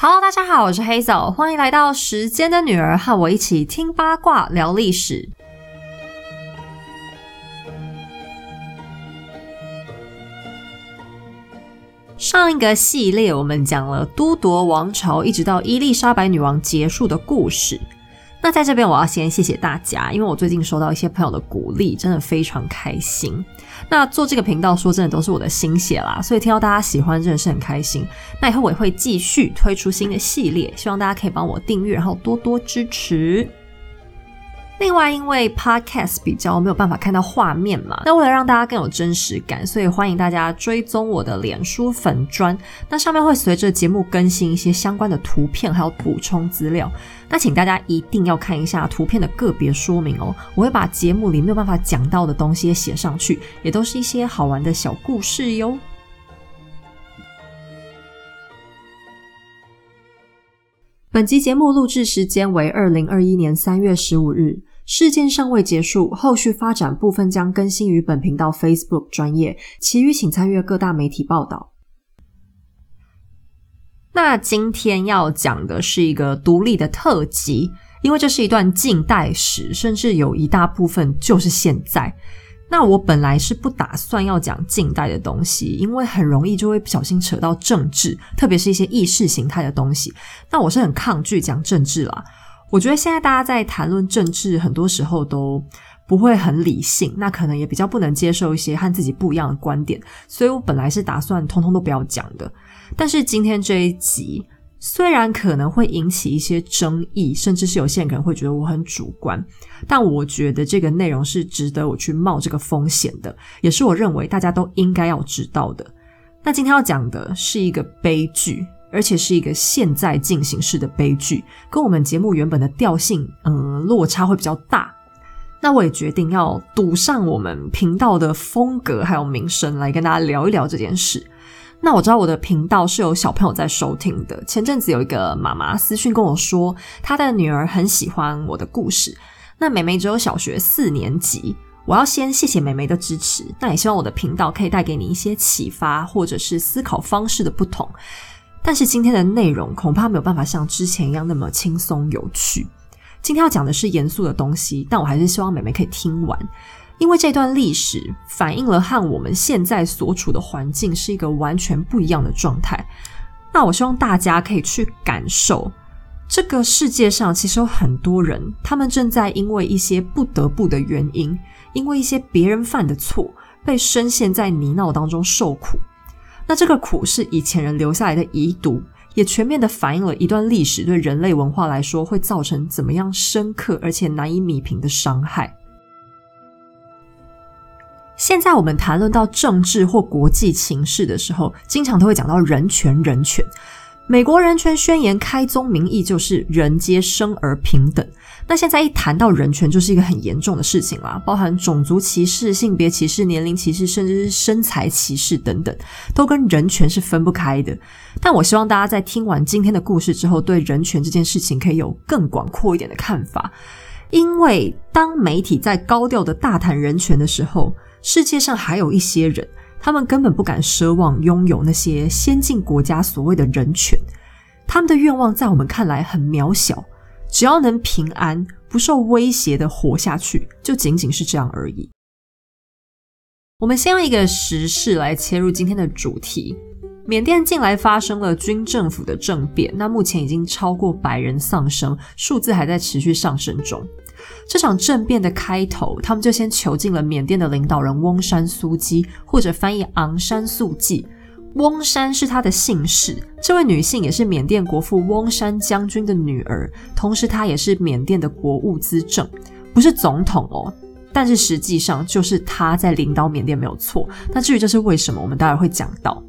Hello，大家好，我是黑枣，欢迎来到时间的女儿，和我一起听八卦聊历史。上一个系列我们讲了都铎王朝一直到伊丽莎白女王结束的故事。那在这边我要先谢谢大家，因为我最近收到一些朋友的鼓励，真的非常开心。那做这个频道说真的都是我的心血啦，所以听到大家喜欢真的是很开心。那以后我也会继续推出新的系列，希望大家可以帮我订阅，然后多多支持。另外，因为 podcast 比较没有办法看到画面嘛，那为了让大家更有真实感，所以欢迎大家追踪我的脸书粉砖，那上面会随着节目更新一些相关的图片，还有补充资料。那请大家一定要看一下图片的个别说明哦，我会把节目里没有办法讲到的东西写上去，也都是一些好玩的小故事哟。本集节目录制时间为二零二一年三月十五日。事件尚未结束，后续发展部分将更新于本频道 Facebook 专业，其余请参阅各大媒体报道。那今天要讲的是一个独立的特辑，因为这是一段近代史，甚至有一大部分就是现在。那我本来是不打算要讲近代的东西，因为很容易就会不小心扯到政治，特别是一些意识形态的东西。那我是很抗拒讲政治啦。我觉得现在大家在谈论政治，很多时候都不会很理性，那可能也比较不能接受一些和自己不一样的观点，所以我本来是打算通通都不要讲的。但是今天这一集虽然可能会引起一些争议，甚至是有些人可能会觉得我很主观，但我觉得这个内容是值得我去冒这个风险的，也是我认为大家都应该要知道的。那今天要讲的是一个悲剧。而且是一个现在进行式的悲剧，跟我们节目原本的调性，嗯，落差会比较大。那我也决定要赌上我们频道的风格还有名声，来跟大家聊一聊这件事。那我知道我的频道是有小朋友在收听的。前阵子有一个妈妈私讯跟我说，她的女儿很喜欢我的故事。那美美只有小学四年级，我要先谢谢美美的支持。那也希望我的频道可以带给你一些启发，或者是思考方式的不同。但是今天的内容恐怕没有办法像之前一样那么轻松有趣。今天要讲的是严肃的东西，但我还是希望美美可以听完，因为这段历史反映了和我们现在所处的环境是一个完全不一样的状态。那我希望大家可以去感受，这个世界上其实有很多人，他们正在因为一些不得不的原因，因为一些别人犯的错，被深陷在泥淖当中受苦。那这个苦是以前人留下来的遗毒，也全面的反映了一段历史对人类文化来说会造成怎么样深刻而且难以弥平的伤害。现在我们谈论到政治或国际情势的时候，经常都会讲到人权，人权。美国人权宣言开宗明义就是人皆生而平等。那现在一谈到人权，就是一个很严重的事情啦，包含种族歧视、性别歧视、年龄歧视，甚至是身材歧视等等，都跟人权是分不开的。但我希望大家在听完今天的故事之后，对人权这件事情可以有更广阔一点的看法。因为当媒体在高调的大谈人权的时候，世界上还有一些人。他们根本不敢奢望拥有那些先进国家所谓的人权，他们的愿望在我们看来很渺小，只要能平安、不受威胁的活下去，就仅仅是这样而已。我们先用一个时事来切入今天的主题：缅甸近来发生了军政府的政变，那目前已经超过百人丧生，数字还在持续上升中。这场政变的开头，他们就先囚禁了缅甸的领导人翁山苏姬，或者翻译昂山素季。翁山是她的姓氏，这位女性也是缅甸国父翁山将军的女儿，同时她也是缅甸的国务资政，不是总统哦，但是实际上就是她在领导缅甸没有错。那至于这是为什么，我们待会会讲到。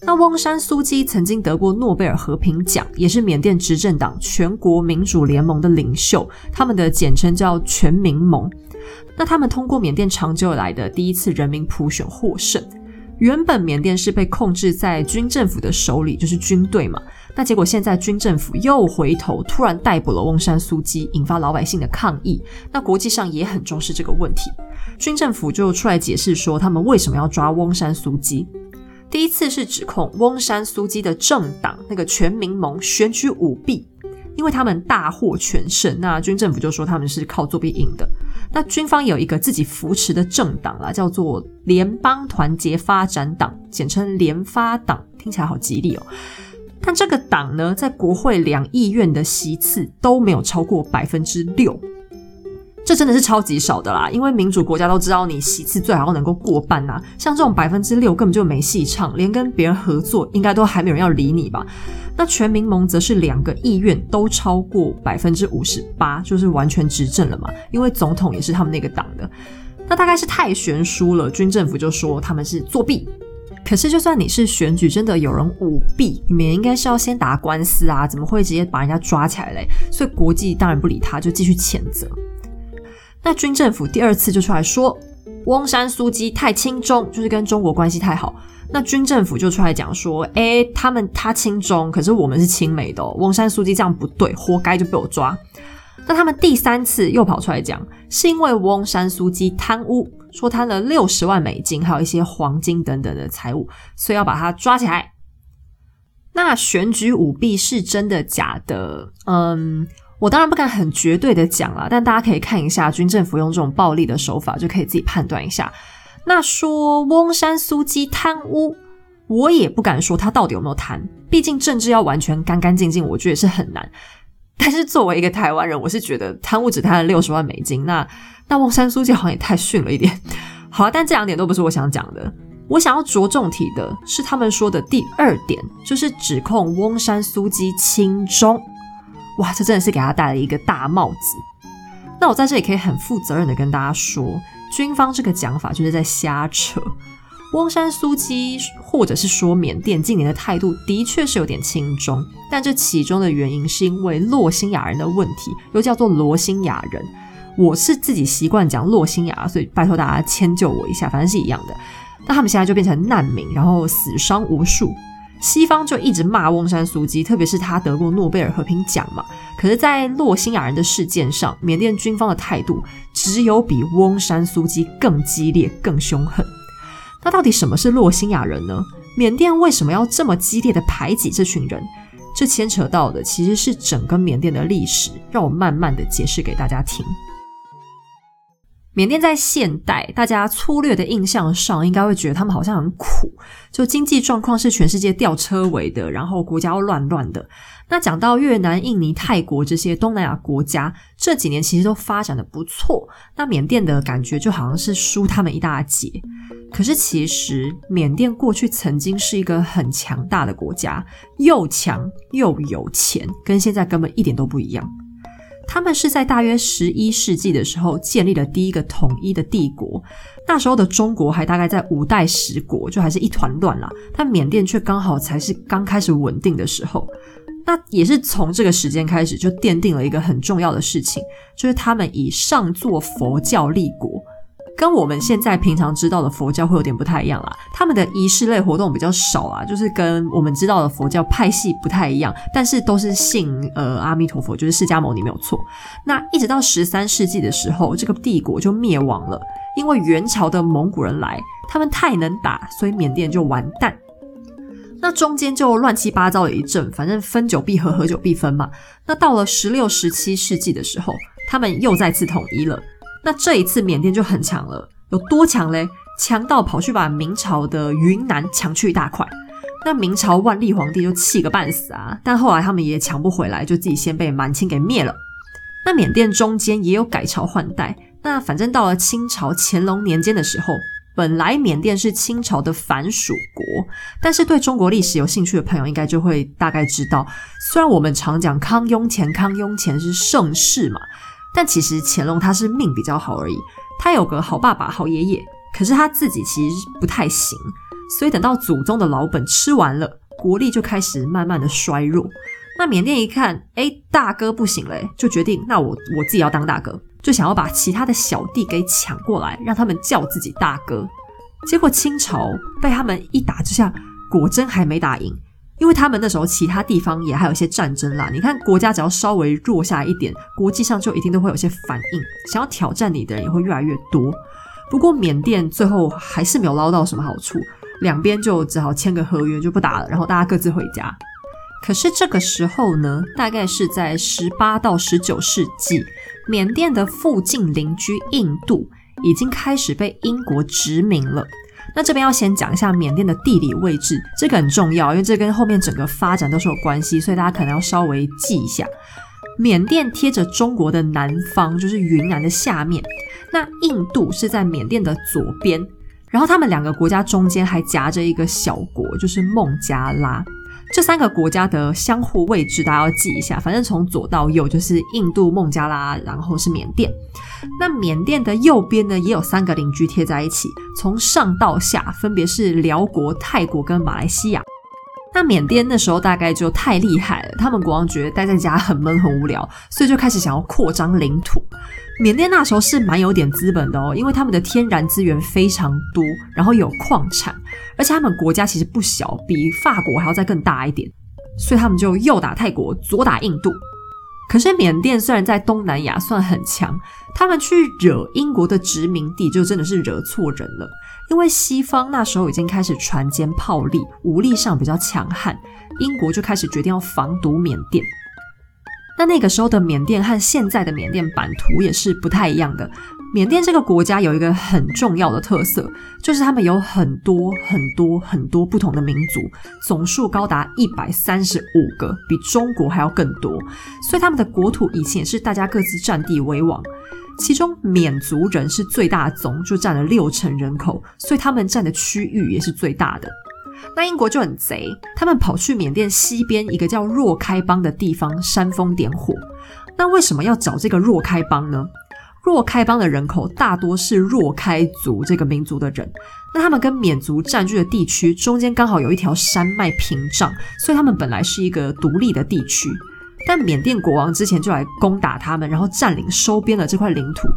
那翁山苏姬曾经得过诺贝尔和平奖，也是缅甸执政党全国民主联盟的领袖，他们的简称叫全民盟。那他们通过缅甸长久以来的第一次人民普选获胜。原本缅甸是被控制在军政府的手里，就是军队嘛。那结果现在军政府又回头突然逮捕了翁山苏姬，引发老百姓的抗议。那国际上也很重视这个问题，军政府就出来解释说他们为什么要抓翁山苏姬。第一次是指控翁山苏姬的政党那个全民盟选举舞弊，因为他们大获全胜，那军政府就说他们是靠作弊赢的。那军方有一个自己扶持的政党啦，叫做联邦团结发展党，简称联发党，听起来好吉利哦。但这个党呢，在国会两议院的席次都没有超过百分之六。这真的是超级少的啦，因为民主国家都知道你席次最好能够过半呐，像这种百分之六根本就没戏唱，连跟别人合作应该都还没有人要理你吧？那全民盟则是两个议院都超过百分之五十八，就是完全执政了嘛，因为总统也是他们那个党的，那大概是太悬殊了，军政府就说他们是作弊。可是就算你是选举真的有人舞弊，你们应该是要先打官司啊，怎么会直接把人家抓起来嘞？所以国际当然不理他，就继续谴责。那军政府第二次就出来说，翁山苏姬太亲中，就是跟中国关系太好。那军政府就出来讲说，哎，他们他亲中，可是我们是亲美的，翁山苏姬这样不对，活该就被我抓。那他们第三次又跑出来讲，是因为翁山苏姬贪污，说贪了六十万美金，还有一些黄金等等的财物，所以要把他抓起来。那选举舞弊是真的假的？嗯。我当然不敢很绝对的讲了，但大家可以看一下军政府用这种暴力的手法，就可以自己判断一下。那说翁山苏姬贪污，我也不敢说他到底有没有贪，毕竟政治要完全干干净净，我觉得是很难。但是作为一个台湾人，我是觉得贪污只贪了六十万美金，那 那翁山苏姬好像也太逊了一点。好，但这两点都不是我想讲的，我想要着重提的是他们说的第二点，就是指控翁山苏姬亲中。哇，这真的是给他戴了一个大帽子。那我在这里可以很负责任的跟大家说，军方这个讲法就是在瞎扯。翁山苏姬，或者是说缅甸近年的态度的确是有点轻中，但这其中的原因是因为洛辛亚人的问题，又叫做罗兴亚人。我是自己习惯讲洛辛亚，所以拜托大家迁就我一下，反正是一样的。那他们现在就变成难民，然后死伤无数。西方就一直骂翁山苏姬，特别是他得过诺贝尔和平奖嘛。可是，在洛辛亚人的事件上，缅甸军方的态度只有比翁山苏姬更激烈、更凶狠。那到底什么是洛辛亚人呢？缅甸为什么要这么激烈的排挤这群人？这牵扯到的其实是整个缅甸的历史。让我慢慢的解释给大家听。缅甸在现代，大家粗略的印象上，应该会觉得他们好像很苦，就经济状况是全世界吊车尾的，然后国家又乱乱的。那讲到越南、印尼、泰国这些东南亚国家，这几年其实都发展的不错。那缅甸的感觉就好像是输他们一大截。可是其实缅甸过去曾经是一个很强大的国家，又强又有钱，跟现在根本一点都不一样。他们是在大约十一世纪的时候建立了第一个统一的帝国，那时候的中国还大概在五代十国，就还是一团乱啦。但缅甸却刚好才是刚开始稳定的时候，那也是从这个时间开始就奠定了一个很重要的事情，就是他们以上座佛教立国。跟我们现在平常知道的佛教会有点不太一样啦，他们的仪式类活动比较少啊，就是跟我们知道的佛教派系不太一样，但是都是信呃阿弥陀佛，就是释迦牟尼没有错。那一直到十三世纪的时候，这个帝国就灭亡了，因为元朝的蒙古人来，他们太能打，所以缅甸就完蛋。那中间就乱七八糟的一阵，反正分久必合，合久必分嘛。那到了十六、十七世纪的时候，他们又再次统一了。那这一次缅甸就很强了，有多强嘞？强到跑去把明朝的云南抢去一大块。那明朝万历皇帝就气个半死啊！但后来他们也抢不回来，就自己先被满清给灭了。那缅甸中间也有改朝换代。那反正到了清朝乾隆年间的时候，本来缅甸是清朝的藩属国，但是对中国历史有兴趣的朋友应该就会大概知道，虽然我们常讲康雍乾，康雍乾是盛世嘛。但其实乾隆他是命比较好而已，他有个好爸爸、好爷爷，可是他自己其实不太行，所以等到祖宗的老本吃完了，国力就开始慢慢的衰弱。那缅甸一看，哎，大哥不行嘞，就决定那我我自己要当大哥，就想要把其他的小弟给抢过来，让他们叫自己大哥。结果清朝被他们一打之下，果真还没打赢。因为他们那时候其他地方也还有一些战争啦，你看国家只要稍微弱下一点，国际上就一定都会有些反应，想要挑战你的人也会越来越多。不过缅甸最后还是没有捞到什么好处，两边就只好签个合约就不打了，然后大家各自回家。可是这个时候呢，大概是在十八到十九世纪，缅甸的附近邻居印度已经开始被英国殖民了。那这边要先讲一下缅甸的地理位置，这个很重要，因为这跟后面整个发展都是有关系，所以大家可能要稍微记一下。缅甸贴着中国的南方，就是云南的下面。那印度是在缅甸的左边，然后他们两个国家中间还夹着一个小国，就是孟加拉。这三个国家的相互位置，大家要记一下。反正从左到右就是印度、孟加拉，然后是缅甸。那缅甸的右边呢，也有三个邻居贴在一起，从上到下分别是辽国、泰国跟马来西亚。那缅甸那时候大概就太厉害了，他们国王觉得待在家很闷很无聊，所以就开始想要扩张领土。缅甸那时候是蛮有点资本的哦，因为他们的天然资源非常多，然后有矿产，而且他们国家其实不小，比法国还要再更大一点，所以他们就右打泰国，左打印度。可是缅甸虽然在东南亚算很强，他们去惹英国的殖民地就真的是惹错人了。因为西方那时候已经开始船坚炮利，武力上比较强悍，英国就开始决定要防堵缅甸。那那个时候的缅甸和现在的缅甸版图也是不太一样的。缅甸这个国家有一个很重要的特色，就是他们有很多很多很多不同的民族，总数高达一百三十五个，比中国还要更多。所以他们的国土以前也是大家各自占地为王。其中缅族人是最大宗，就占了六成人口，所以他们占的区域也是最大的。那英国就很贼，他们跑去缅甸西边一个叫若开邦的地方煽风点火。那为什么要找这个若开邦呢？若开邦的人口大多是若开族这个民族的人，那他们跟缅族占据的地区中间刚好有一条山脉屏障，所以他们本来是一个独立的地区。但缅甸国王之前就来攻打他们，然后占领收编了这块领土。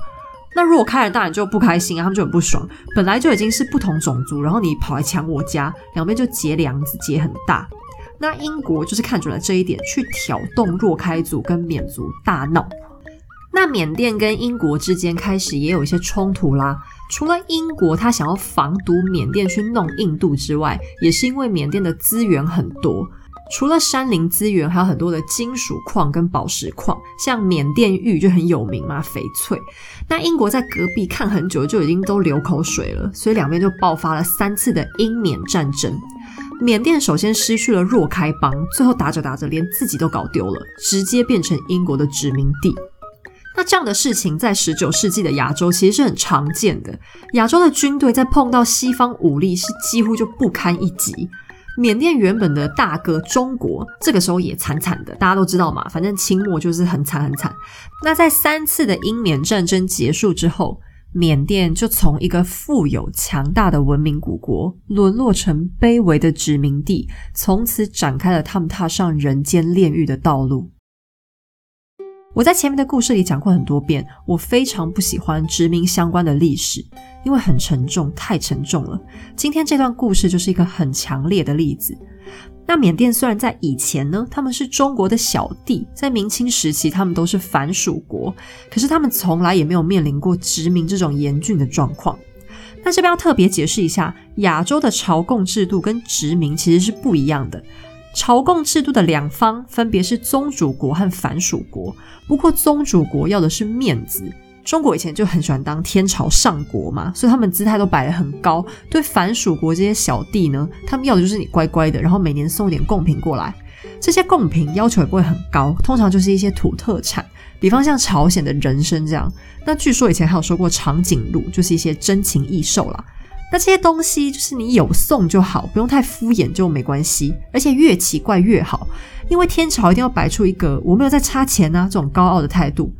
那若开人当然就不开心啊，他们就很不爽。本来就已经是不同种族，然后你跑来抢我家，两边就结梁子，结很大。那英国就是看准了这一点，去挑动若开族跟缅族大闹。那缅甸跟英国之间开始也有一些冲突啦。除了英国他想要防堵缅甸去弄印度之外，也是因为缅甸的资源很多，除了山林资源，还有很多的金属矿跟宝石矿，像缅甸玉就很有名嘛，翡翠。那英国在隔壁看很久，就已经都流口水了，所以两边就爆发了三次的英缅战争。缅甸首先失去了若开邦，最后打着打着连自己都搞丢了，直接变成英国的殖民地。那这样的事情在十九世纪的亚洲其实是很常见的。亚洲的军队在碰到西方武力是几乎就不堪一击。缅甸原本的大哥中国这个时候也惨惨的，大家都知道嘛，反正清末就是很惨很惨。那在三次的英缅战争结束之后，缅甸就从一个富有强大的文明古国沦落成卑微的殖民地，从此展开了他们踏上人间炼狱的道路。我在前面的故事里讲过很多遍，我非常不喜欢殖民相关的历史，因为很沉重，太沉重了。今天这段故事就是一个很强烈的例子。那缅甸虽然在以前呢，他们是中国的小弟，在明清时期他们都是反属国，可是他们从来也没有面临过殖民这种严峻的状况。那这边要特别解释一下，亚洲的朝贡制度跟殖民其实是不一样的。朝贡制度的两方分别是宗主国和反属国。不过宗主国要的是面子，中国以前就很喜欢当天朝上国嘛，所以他们姿态都摆得很高。对反属国这些小弟呢，他们要的就是你乖乖的，然后每年送一点贡品过来。这些贡品要求也不会很高，通常就是一些土特产，比方像朝鲜的人参这样。那据说以前还有说过长颈鹿，就是一些珍禽异兽啦。那这些东西就是你有送就好，不用太敷衍就没关系，而且越奇怪越好，因为天朝一定要摆出一个我没有在差钱啊这种高傲的态度，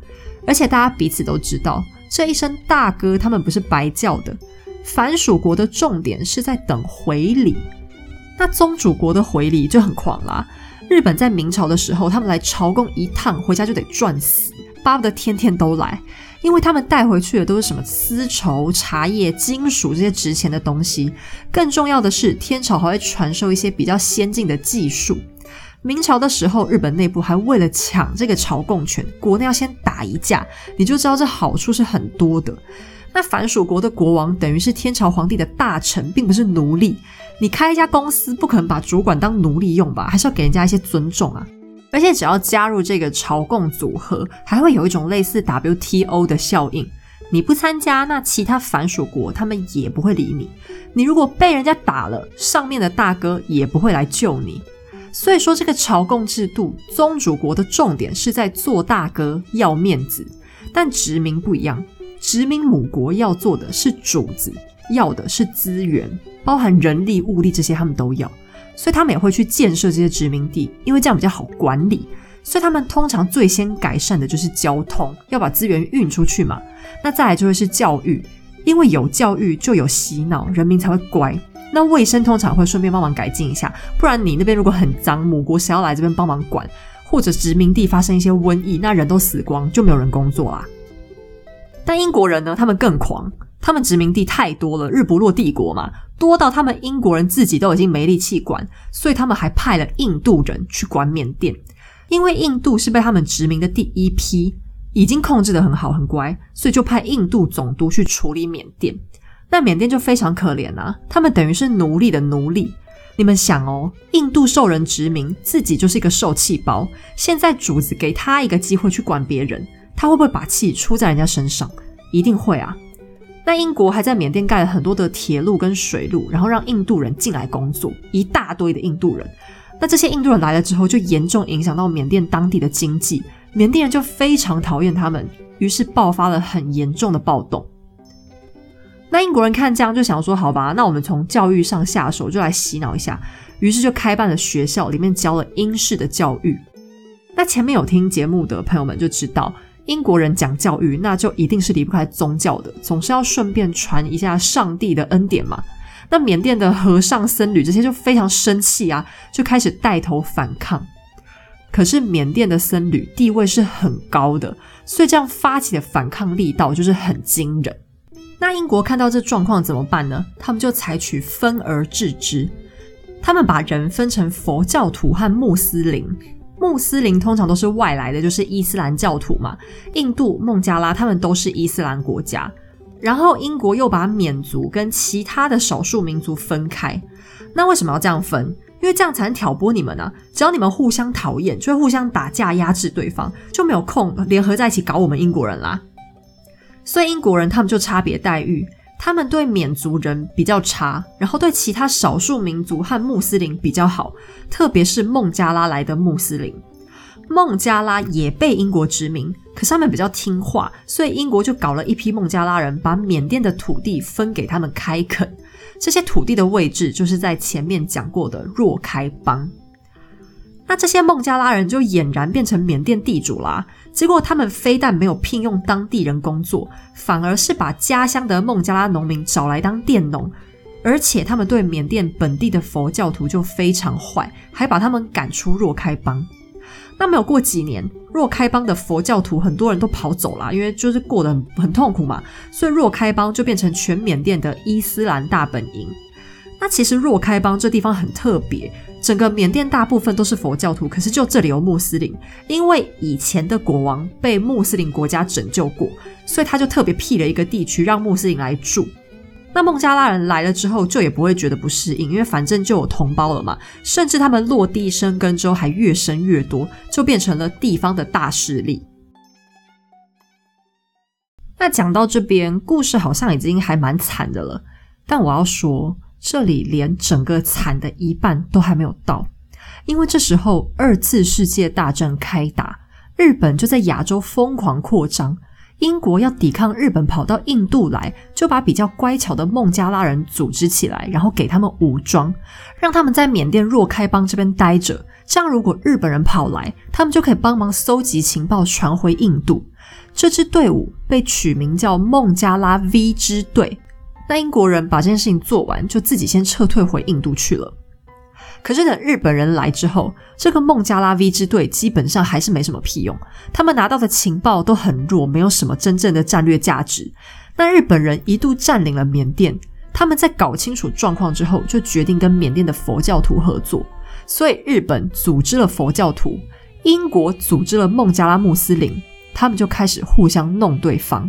而且大家彼此都知道，这一声大哥他们不是白叫的，凡蜀国的重点是在等回礼，那宗主国的回礼就很狂啦。日本在明朝的时候，他们来朝贡一趟回家就得赚死，巴不得天天都来。因为他们带回去的都是什么丝绸、茶叶、金属这些值钱的东西，更重要的是，天朝还会传授一些比较先进的技术。明朝的时候，日本内部还为了抢这个朝贡权，国内要先打一架，你就知道这好处是很多的。那凡属国的国王等于是天朝皇帝的大臣，并不是奴隶，你开一家公司，不可能把主管当奴隶用吧？还是要给人家一些尊重啊！而且只要加入这个朝贡组合，还会有一种类似 WTO 的效应。你不参加，那其他凡属国他们也不会理你。你如果被人家打了，上面的大哥也不会来救你。所以说，这个朝贡制度，宗主国的重点是在做大哥要面子，但殖民不一样，殖民母国要做的是主子，要的是资源，包含人力、物力这些他们都要，所以他们也会去建设这些殖民地，因为这样比较好管理。所以他们通常最先改善的就是交通，要把资源运出去嘛。那再来就会是教育，因为有教育就有洗脑，人民才会乖。那卫生通常会顺便帮忙改进一下，不然你那边如果很脏，母国谁要来这边帮忙管？或者殖民地发生一些瘟疫，那人都死光，就没有人工作啦。但英国人呢？他们更狂，他们殖民地太多了，日不落帝国嘛，多到他们英国人自己都已经没力气管，所以他们还派了印度人去管缅甸。因为印度是被他们殖民的第一批，已经控制的很好很乖，所以就派印度总督去处理缅甸。那缅甸就非常可怜啊，他们等于是奴隶的奴隶。你们想哦，印度受人殖民，自己就是一个受气包。现在主子给他一个机会去管别人，他会不会把气出在人家身上？一定会啊。那英国还在缅甸盖了很多的铁路跟水路，然后让印度人进来工作，一大堆的印度人。那这些印度人来了之后，就严重影响到缅甸当地的经济，缅甸人就非常讨厌他们，于是爆发了很严重的暴动。那英国人看这样就想说：“好吧，那我们从教育上下手，就来洗脑一下。”于是就开办了学校，里面教了英式的教育。那前面有听节目的朋友们就知道，英国人讲教育，那就一定是离不开宗教的，总是要顺便传一下上帝的恩典嘛。那缅甸的和尚、僧侣这些就非常生气啊，就开始带头反抗。可是缅甸的僧侣地位是很高的，所以这样发起的反抗力道就是很惊人。那英国看到这状况怎么办呢？他们就采取分而治之，他们把人分成佛教徒和穆斯林。穆斯林通常都是外来的，就是伊斯兰教徒嘛。印度、孟加拉他们都是伊斯兰国家。然后英国又把缅族跟其他的少数民族分开，那为什么要这样分？因为这样才能挑拨你们呢。只要你们互相讨厌，就会互相打架压制对方，就没有空联合在一起搞我们英国人啦。所以英国人他们就差别待遇，他们对缅族人比较差，然后对其他少数民族和穆斯林比较好，特别是孟加拉来的穆斯林。孟加拉也被英国殖民。可是他们比较听话，所以英国就搞了一批孟加拉人，把缅甸的土地分给他们开垦。这些土地的位置就是在前面讲过的若开邦。那这些孟加拉人就俨然变成缅甸地主啦。结果他们非但没有聘用当地人工作，反而是把家乡的孟加拉农民找来当佃农，而且他们对缅甸本地的佛教徒就非常坏，还把他们赶出若开邦。那没有过几年，若开邦的佛教徒很多人都跑走了，因为就是过得很很痛苦嘛，所以若开邦就变成全缅甸的伊斯兰大本营。那其实若开邦这地方很特别，整个缅甸大部分都是佛教徒，可是就这里有穆斯林，因为以前的国王被穆斯林国家拯救过，所以他就特别辟了一个地区让穆斯林来住。那孟加拉人来了之后，就也不会觉得不适应，因为反正就有同胞了嘛。甚至他们落地生根之后，还越生越多，就变成了地方的大势力。那讲到这边，故事好像已经还蛮惨的了。但我要说，这里连整个惨的一半都还没有到，因为这时候二次世界大战开打，日本就在亚洲疯狂扩张。英国要抵抗日本，跑到印度来，就把比较乖巧的孟加拉人组织起来，然后给他们武装，让他们在缅甸若开邦这边待着。这样，如果日本人跑来，他们就可以帮忙搜集情报，传回印度。这支队伍被取名叫孟加拉 V 支队。那英国人把这件事情做完，就自己先撤退回印度去了。可是等日本人来之后，这个孟加拉 V 支队基本上还是没什么屁用。他们拿到的情报都很弱，没有什么真正的战略价值。那日本人一度占领了缅甸，他们在搞清楚状况之后，就决定跟缅甸的佛教徒合作。所以日本组织了佛教徒，英国组织了孟加拉穆斯林，他们就开始互相弄对方。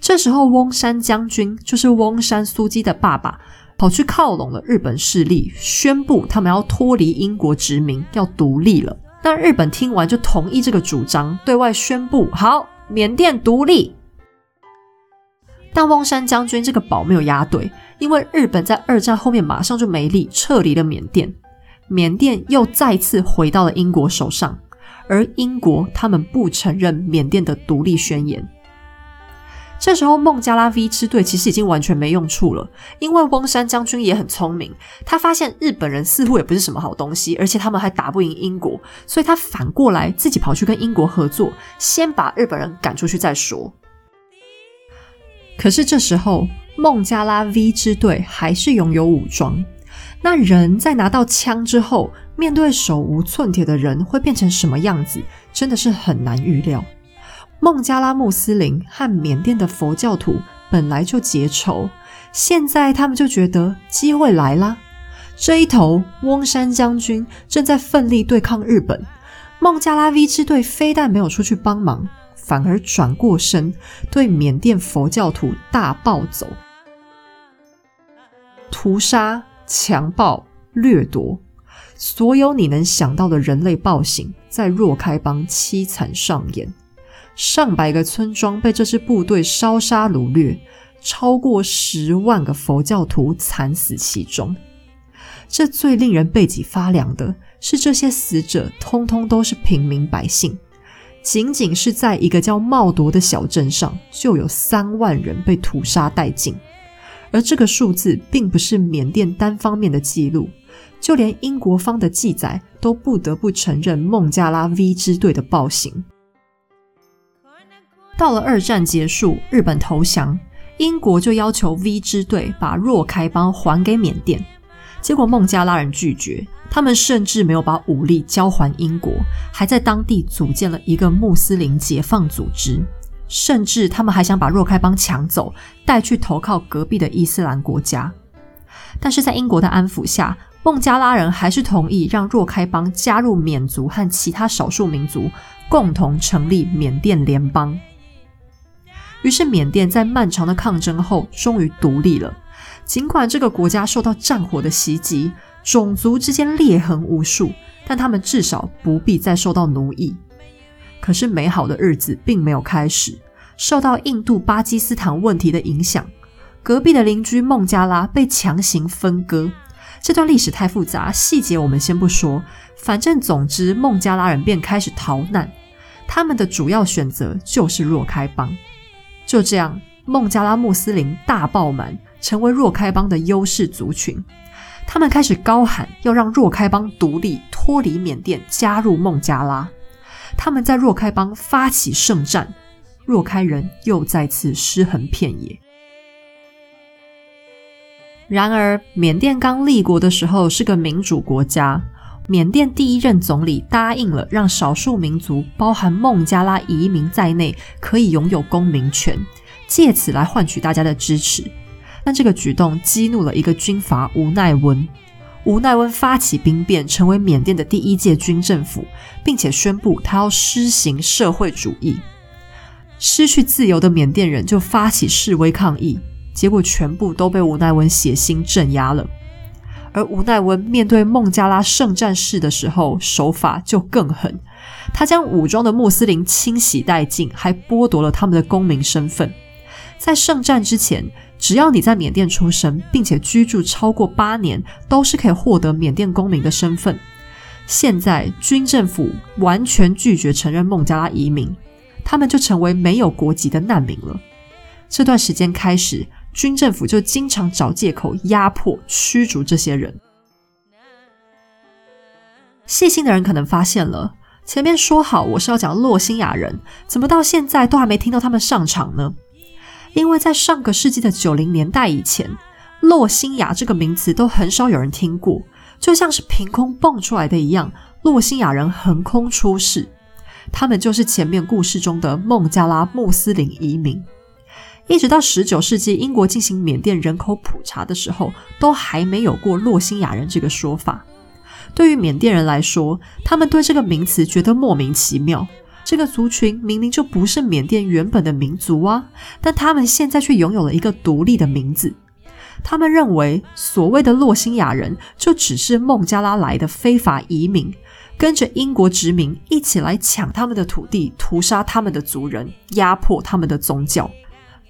这时候，翁山将军就是翁山苏姬的爸爸。跑去靠拢了日本势力，宣布他们要脱离英国殖民，要独立了。那日本听完就同意这个主张，对外宣布好，缅甸独立。但翁山将军这个宝没有压对，因为日本在二战后面马上就没力，撤离了缅甸，缅甸又再次回到了英国手上，而英国他们不承认缅甸的独立宣言。这时候，孟加拉 V 支队其实已经完全没用处了，因为翁山将军也很聪明，他发现日本人似乎也不是什么好东西，而且他们还打不赢英国，所以他反过来自己跑去跟英国合作，先把日本人赶出去再说。可是这时候，孟加拉 V 支队还是拥有武装，那人在拿到枪之后，面对手无寸铁的人会变成什么样子，真的是很难预料。孟加拉穆斯林和缅甸的佛教徒本来就结仇，现在他们就觉得机会来啦。这一头，翁山将军正在奋力对抗日本，孟加拉 V 支队非但没有出去帮忙，反而转过身对缅甸佛教徒大暴走，屠杀、强暴、掠夺，所有你能想到的人类暴行，在若开邦凄惨上演。上百个村庄被这支部队烧杀掳掠，超过十万个佛教徒惨死其中。这最令人背脊发凉的是，这些死者通通都是平民百姓。仅仅是在一个叫茂铎的小镇上，就有三万人被屠杀殆尽。而这个数字并不是缅甸单方面的记录，就连英国方的记载都不得不承认孟加拉 V 支队的暴行。到了二战结束，日本投降，英国就要求 V 支队把若开邦还给缅甸。结果孟加拉人拒绝，他们甚至没有把武力交还英国，还在当地组建了一个穆斯林解放组织，甚至他们还想把若开邦抢走，带去投靠隔壁的伊斯兰国家。但是在英国的安抚下，孟加拉人还是同意让若开邦加入缅族和其他少数民族，共同成立缅甸联邦。于是，缅甸在漫长的抗争后终于独立了。尽管这个国家受到战火的袭击，种族之间裂痕无数，但他们至少不必再受到奴役。可是，美好的日子并没有开始。受到印度巴基斯坦问题的影响，隔壁的邻居孟加拉被强行分割。这段历史太复杂，细节我们先不说。反正，总之，孟加拉人便开始逃难。他们的主要选择就是若开邦。就这样，孟加拉穆斯林大爆满，成为若开邦的优势族群。他们开始高喊要让若开邦独立，脱离缅甸，加入孟加拉。他们在若开邦发起圣战，若开人又再次尸横遍野。然而，缅甸刚立国的时候是个民主国家，缅甸第一任总理答应了让少数民族，包含孟加拉移民在内，可以拥有公民权，借此来换取大家的支持。但这个举动激怒了一个军阀吴奈温，吴奈温发起兵变，成为缅甸的第一届军政府，并且宣布他要施行社会主义。失去自由的缅甸人就发起示威抗议，结果全部都被吴奈温血腥镇压了。而吴奈温面对孟加拉圣战士的时候，手法就更狠。他将武装的穆斯林清洗殆尽，还剥夺了他们的公民身份。在圣战之前，只要你在缅甸出生，并且居住超过八年，都是可以获得缅甸公民的身份。现在军政府完全拒绝承认孟加拉移民，他们就成为没有国籍的难民了。这段时间开始。军政府就经常找借口压迫、驱逐这些人。细心的人可能发现了，前面说好我是要讲洛辛亚人，怎么到现在都还没听到他们上场呢？因为在上个世纪的九零年代以前，洛辛亚这个名词都很少有人听过，就像是凭空蹦出来的一样。洛辛亚人横空出世，他们就是前面故事中的孟加拉穆斯林移民。一直到十九世纪，英国进行缅甸人口普查的时候，都还没有过洛辛亚人这个说法。对于缅甸人来说，他们对这个名词觉得莫名其妙。这个族群明明就不是缅甸原本的民族啊，但他们现在却拥有了一个独立的名字。他们认为所谓的洛辛亚人就只是孟加拉来的非法移民，跟着英国殖民一起来抢他们的土地，屠杀他们的族人，压迫他们的宗教。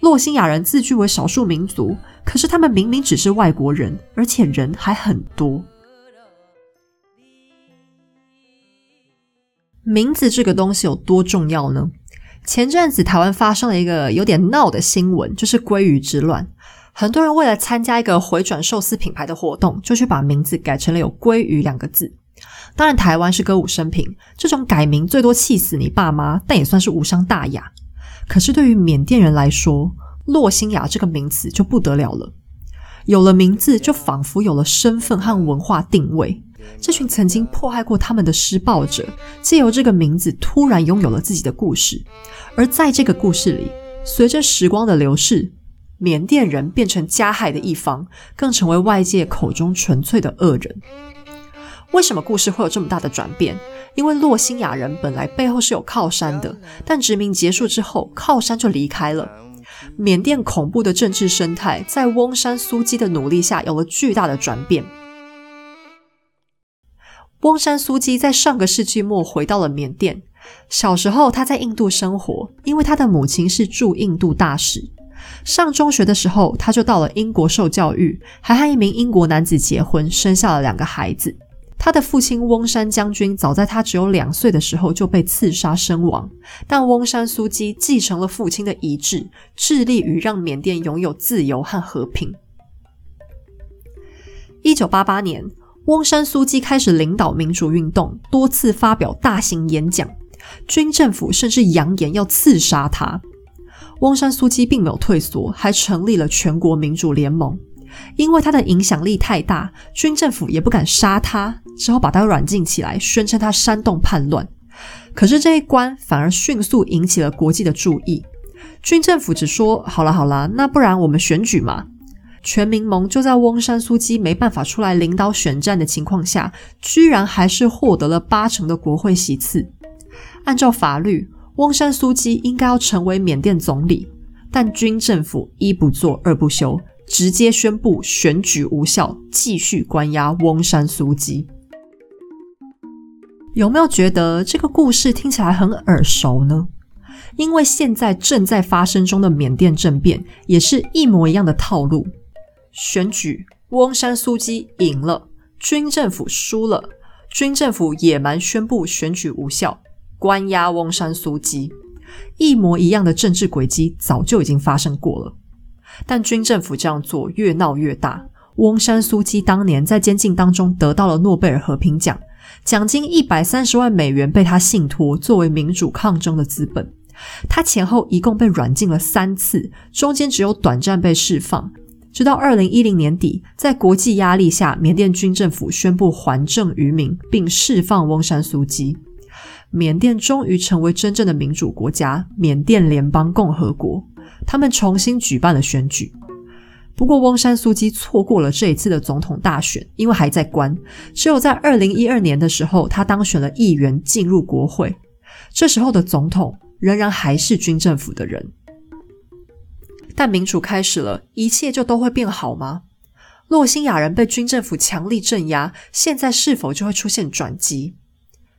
洛辛亚人自居为少数民族，可是他们明明只是外国人，而且人还很多。名字这个东西有多重要呢？前阵子台湾发生了一个有点闹的新闻，就是鲑鱼之乱。很多人为了参加一个回转寿司品牌的活动，就去把名字改成了有“鲑鱼”两个字。当然，台湾是歌舞升平，这种改名最多气死你爸妈，但也算是无伤大雅。可是对于缅甸人来说，洛辛雅这个名词就不得了了。有了名字，就仿佛有了身份和文化定位。这群曾经迫害过他们的施暴者，借由这个名字，突然拥有了自己的故事。而在这个故事里，随着时光的流逝，缅甸人变成加害的一方，更成为外界口中纯粹的恶人。为什么故事会有这么大的转变？因为洛辛亚人本来背后是有靠山的，但殖民结束之后，靠山就离开了。缅甸恐怖的政治生态，在翁山苏基的努力下，有了巨大的转变。翁山苏基在上个世纪末回到了缅甸。小时候，他在印度生活，因为他的母亲是驻印度大使。上中学的时候，他就到了英国受教育，还和一名英国男子结婚，生下了两个孩子。他的父亲翁山将军早在他只有两岁的时候就被刺杀身亡，但翁山苏基继承了父亲的遗志，致力于让缅甸拥有自由和和平。一九八八年，翁山苏基开始领导民主运动，多次发表大型演讲，军政府甚至扬言要刺杀他。翁山苏基并没有退缩，还成立了全国民主联盟。因为他的影响力太大，军政府也不敢杀他，只好把他软禁起来，宣称他煽动叛乱。可是这一关反而迅速引起了国际的注意。军政府只说：“好了好了，那不然我们选举嘛。”全民盟就在翁山苏基没办法出来领导选战的情况下，居然还是获得了八成的国会席次。按照法律，翁山苏基应该要成为缅甸总理，但军政府一不做二不休。直接宣布选举无效，继续关押翁山苏基。有没有觉得这个故事听起来很耳熟呢？因为现在正在发生中的缅甸政变也是一模一样的套路：选举翁山苏基赢了，军政府输了，军政府野蛮宣布选举无效，关押翁山苏基。一模一样的政治轨迹早就已经发生过了。但军政府这样做越闹越大。翁山苏基当年在监禁当中得到了诺贝尔和平奖，奖金一百三十万美元被他信托作为民主抗争的资本。他前后一共被软禁了三次，中间只有短暂被释放。直到二零一零年底，在国际压力下，缅甸军政府宣布还政于民，并释放翁山苏基。缅甸终于成为真正的民主国家——缅甸联邦共和国。他们重新举办了选举，不过翁山苏基错过了这一次的总统大选，因为还在关。只有在二零一二年的时候，他当选了议员，进入国会。这时候的总统仍然还是军政府的人。但民主开始了，一切就都会变好吗？洛辛亚人被军政府强力镇压，现在是否就会出现转机？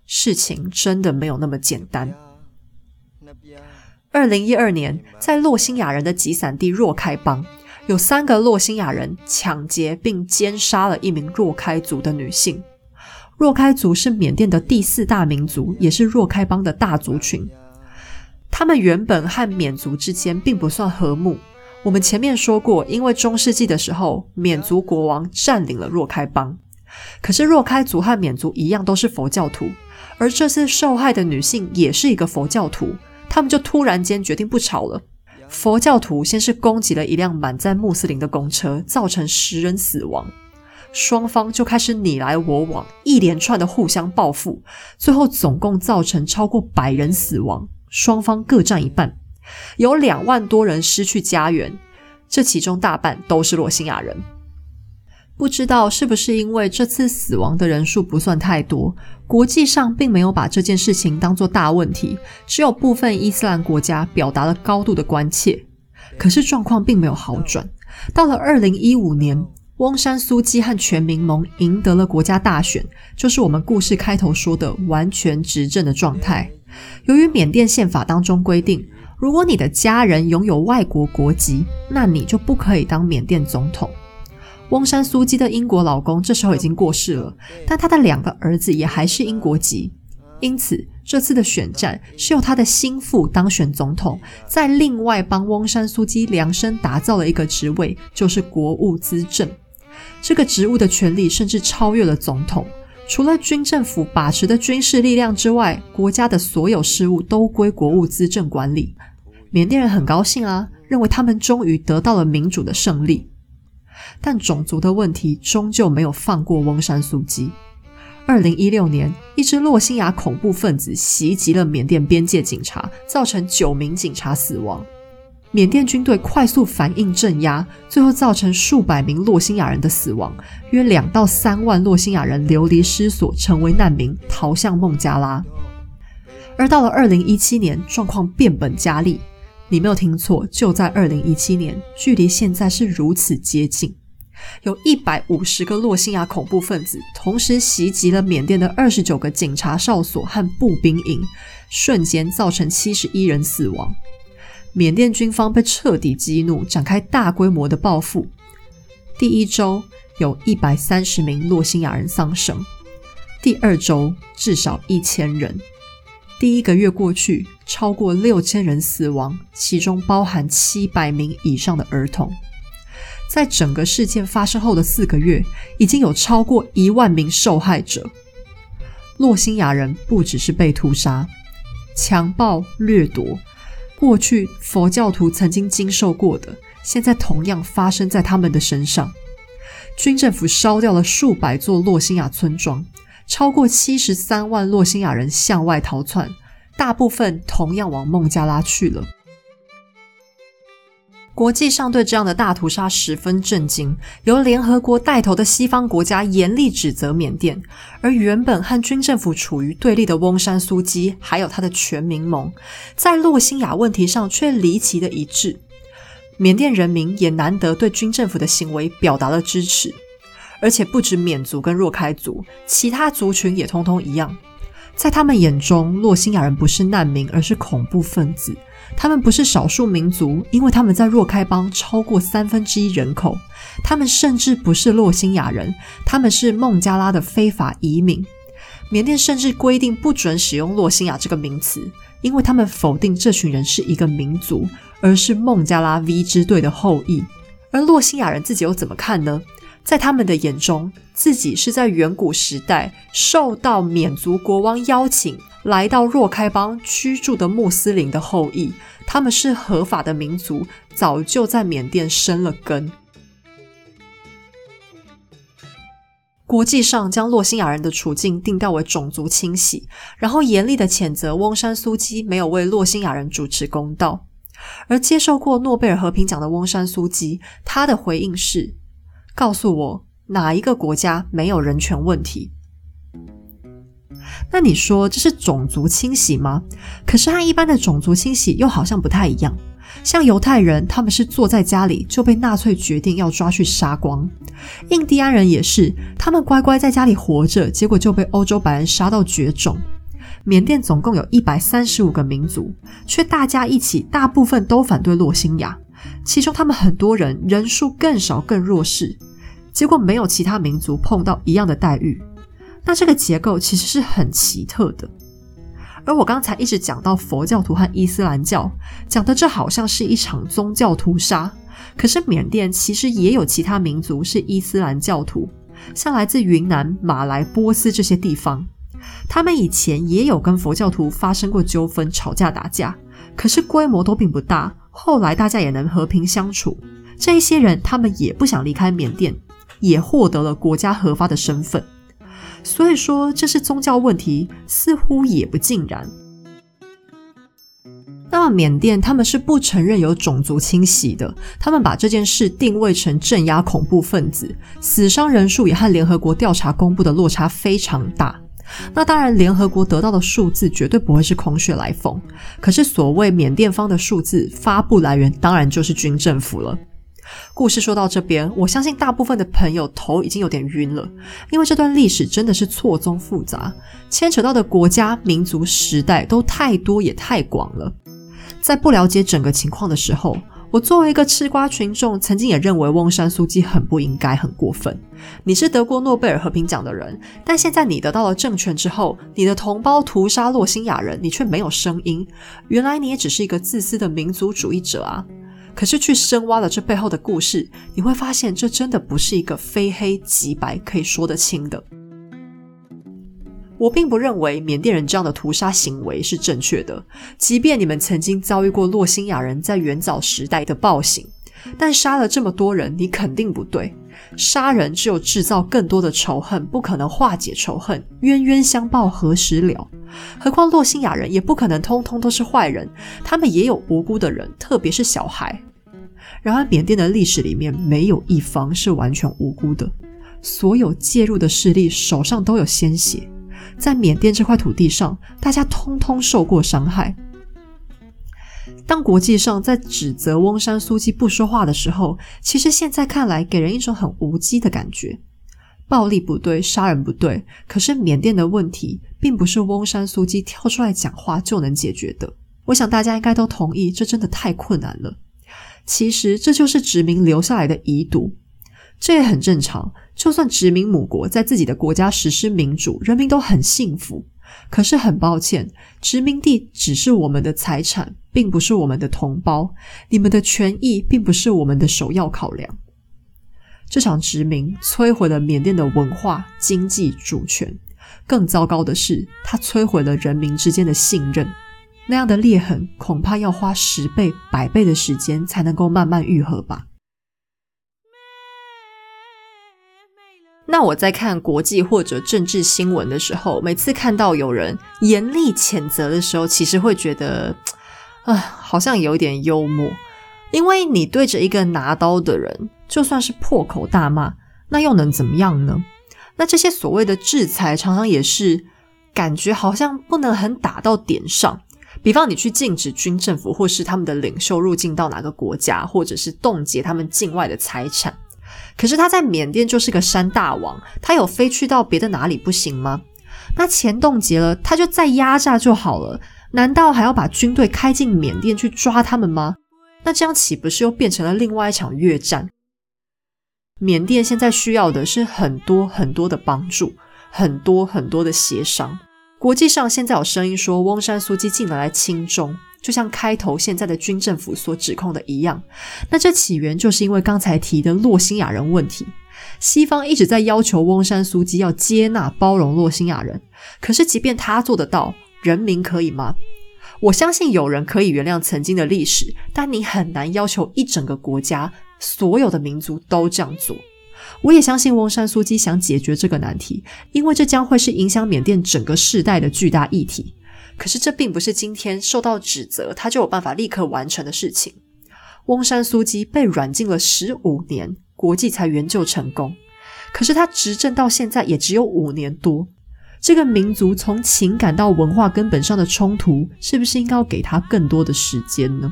事情真的没有那么简单。二零一二年，在洛辛亚人的集散地若开邦，有三个洛辛亚人抢劫并奸杀了一名若开族的女性。若开族是缅甸的第四大民族，也是若开邦的大族群。他们原本和缅族之间并不算和睦。我们前面说过，因为中世纪的时候，缅族国王占领了若开邦。可是若开族和缅族一样都是佛教徒，而这次受害的女性也是一个佛教徒。他们就突然间决定不吵了。佛教徒先是攻击了一辆满载穆斯林的公车，造成十人死亡。双方就开始你来我往，一连串的互相报复，最后总共造成超过百人死亡，双方各占一半，有两万多人失去家园，这其中大半。都是罗兴亚人。不知道是不是因为这次死亡的人数不算太多，国际上并没有把这件事情当作大问题，只有部分伊斯兰国家表达了高度的关切。可是状况并没有好转，到了二零一五年，翁山苏姬和全民盟赢得了国家大选，就是我们故事开头说的完全执政的状态。由于缅甸宪法当中规定，如果你的家人拥有外国国籍，那你就不可以当缅甸总统。翁山苏姬的英国老公这时候已经过世了，但他的两个儿子也还是英国籍，因此这次的选战是由他的心腹当选总统，在另外帮翁山苏姬量身打造了一个职位，就是国务资政。这个职务的权力甚至超越了总统，除了军政府把持的军事力量之外，国家的所有事务都归国务资政管理。缅甸人很高兴啊，认为他们终于得到了民主的胜利。但种族的问题终究没有放过翁山苏姬。二零一六年，一支洛辛亚恐怖分子袭击了缅甸边界警察，造成九名警察死亡。缅甸军队快速反应镇压，最后造成数百名洛辛亚人的死亡，约两到三万洛辛亚人流离失所，成为难民，逃向孟加拉。而到了二零一七年，状况变本加厉。你没有听错，就在二零一七年，距离现在是如此接近。有一百五十个洛辛亚恐怖分子同时袭击了缅甸的二十九个警察哨所和步兵营，瞬间造成七十一人死亡。缅甸军方被彻底激怒，展开大规模的报复。第一周有一百三十名洛辛亚人丧生，第二周至少一千人。第一个月过去，超过六千人死亡，其中包含七百名以上的儿童。在整个事件发生后的四个月，已经有超过一万名受害者。洛辛亚人不只是被屠杀、强暴、掠夺，过去佛教徒曾经经受过的，现在同样发生在他们的身上。军政府烧掉了数百座洛辛亚村庄。超过七十三万洛辛亚人向外逃窜，大部分同样往孟加拉去了。国际上对这样的大屠杀十分震惊，由联合国带头的西方国家严厉指责缅甸，而原本和军政府处于对立的翁山苏姬，还有他的全民盟，在洛辛亚问题上却离奇的一致。缅甸人民也难得对军政府的行为表达了支持。而且不止缅族跟若开族，其他族群也通通一样。在他们眼中，洛辛亚人不是难民，而是恐怖分子。他们不是少数民族，因为他们在若开邦超过三分之一人口。他们甚至不是洛辛亚人，他们是孟加拉的非法移民。缅甸甚至规定不准使用洛辛亚这个名词，因为他们否定这群人是一个民族，而是孟加拉 V 支队的后裔。而洛辛亚人自己又怎么看呢？在他们的眼中，自己是在远古时代受到缅族国王邀请来到若开邦居住的穆斯林的后裔。他们是合法的民族，早就在缅甸生了根。国际上将洛辛亚人的处境定调为种族清洗，然后严厉的谴责翁山苏姬没有为洛辛亚人主持公道。而接受过诺贝尔和平奖的翁山苏姬，他的回应是。告诉我哪一个国家没有人权问题？那你说这是种族清洗吗？可是和一般的种族清洗又好像不太一样。像犹太人，他们是坐在家里就被纳粹决定要抓去杀光；印第安人也是，他们乖乖在家里活着，结果就被欧洲白人杀到绝种。缅甸总共有一百三十五个民族，却大家一起，大部分都反对洛辛亚。其中，他们很多人人数更少、更弱势，结果没有其他民族碰到一样的待遇。那这个结构其实是很奇特的。而我刚才一直讲到佛教徒和伊斯兰教，讲的这好像是一场宗教屠杀。可是缅甸其实也有其他民族是伊斯兰教徒，像来自云南、马来、波斯这些地方，他们以前也有跟佛教徒发生过纠纷、吵架打架，可是规模都并不大。后来大家也能和平相处，这一些人他们也不想离开缅甸，也获得了国家核发的身份。所以说这是宗教问题，似乎也不尽然。那么缅甸他们是不承认有种族清洗的，他们把这件事定位成镇压恐怖分子，死伤人数也和联合国调查公布的落差非常大。那当然，联合国得到的数字绝对不会是空穴来风。可是，所谓缅甸方的数字发布来源，当然就是军政府了。故事说到这边，我相信大部分的朋友头已经有点晕了，因为这段历史真的是错综复杂，牵扯到的国家、民族、时代都太多也太广了。在不了解整个情况的时候，我作为一个吃瓜群众，曾经也认为翁山苏姬很不应该、很过分。你是得过诺贝尔和平奖的人，但现在你得到了政权之后，你的同胞屠杀洛辛亚人，你却没有声音。原来你也只是一个自私的民族主义者啊！可是去深挖了这背后的故事，你会发现，这真的不是一个非黑即白可以说得清的。我并不认为缅甸人这样的屠杀行为是正确的，即便你们曾经遭遇过洛辛亚人在元早时代的暴行，但杀了这么多人，你肯定不对。杀人只有制造更多的仇恨，不可能化解仇恨，冤冤相报何时了？何况洛辛亚人也不可能通通都是坏人，他们也有无辜的人，特别是小孩。然而，缅甸的历史里面没有一方是完全无辜的，所有介入的势力手上都有鲜血。在缅甸这块土地上，大家通通受过伤害。当国际上在指责翁山苏姬不说话的时候，其实现在看来给人一种很无稽的感觉。暴力不对，杀人不对，可是缅甸的问题并不是翁山苏姬跳出来讲话就能解决的。我想大家应该都同意，这真的太困难了。其实这就是殖民留下来的遗毒。这也很正常。就算殖民母国在自己的国家实施民主，人民都很幸福。可是很抱歉，殖民地只是我们的财产，并不是我们的同胞。你们的权益并不是我们的首要考量。这场殖民摧毁了缅甸的文化、经济主权。更糟糕的是，它摧毁了人民之间的信任。那样的裂痕，恐怕要花十倍、百倍的时间才能够慢慢愈合吧。那我在看国际或者政治新闻的时候，每次看到有人严厉谴责的时候，其实会觉得，啊，好像有点幽默。因为你对着一个拿刀的人，就算是破口大骂，那又能怎么样呢？那这些所谓的制裁，常常也是感觉好像不能很打到点上。比方你去禁止军政府或是他们的领袖入境到哪个国家，或者是冻结他们境外的财产。可是他在缅甸就是个山大王，他有飞去到别的哪里不行吗？那钱冻结了，他就再压榨就好了，难道还要把军队开进缅甸去抓他们吗？那这样岂不是又变成了另外一场越战？缅甸现在需要的是很多很多的帮助，很多很多的协商。国际上现在有声音说，翁山苏姬进来亲中。就像开头现在的军政府所指控的一样，那这起源就是因为刚才提的洛辛亚人问题。西方一直在要求翁山苏姬要接纳包容洛辛亚人，可是即便他做得到，人民可以吗？我相信有人可以原谅曾经的历史，但你很难要求一整个国家所有的民族都这样做。我也相信翁山苏姬想解决这个难题，因为这将会是影响缅甸整个世代的巨大议题。可是这并不是今天受到指责，他就有办法立刻完成的事情。翁山苏姬被软禁了十五年，国际才援救成功。可是他执政到现在也只有五年多，这个民族从情感到文化根本上的冲突，是不是应该要给他更多的时间呢？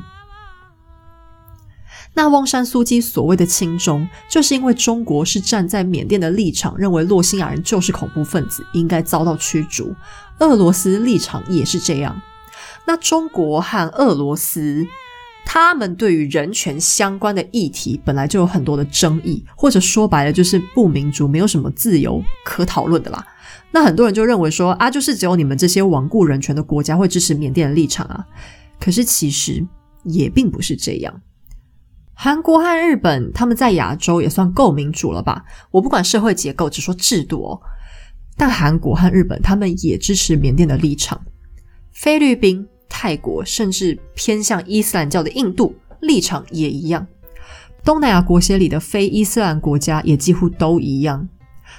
那汪山苏姬所谓的亲中，就是因为中国是站在缅甸的立场，认为洛辛亚人就是恐怖分子，应该遭到驱逐。俄罗斯立场也是这样。那中国和俄罗斯，他们对于人权相关的议题本来就有很多的争议，或者说白了就是不民主，没有什么自由可讨论的啦。那很多人就认为说啊，就是只有你们这些罔顾人权的国家会支持缅甸的立场啊。可是其实也并不是这样。韩国和日本他们在亚洲也算够民主了吧？我不管社会结构，只说制度哦。但韩国和日本他们也支持缅甸的立场。菲律宾、泰国，甚至偏向伊斯兰教的印度立场也一样。东南亚国协里的非伊斯兰国家也几乎都一样。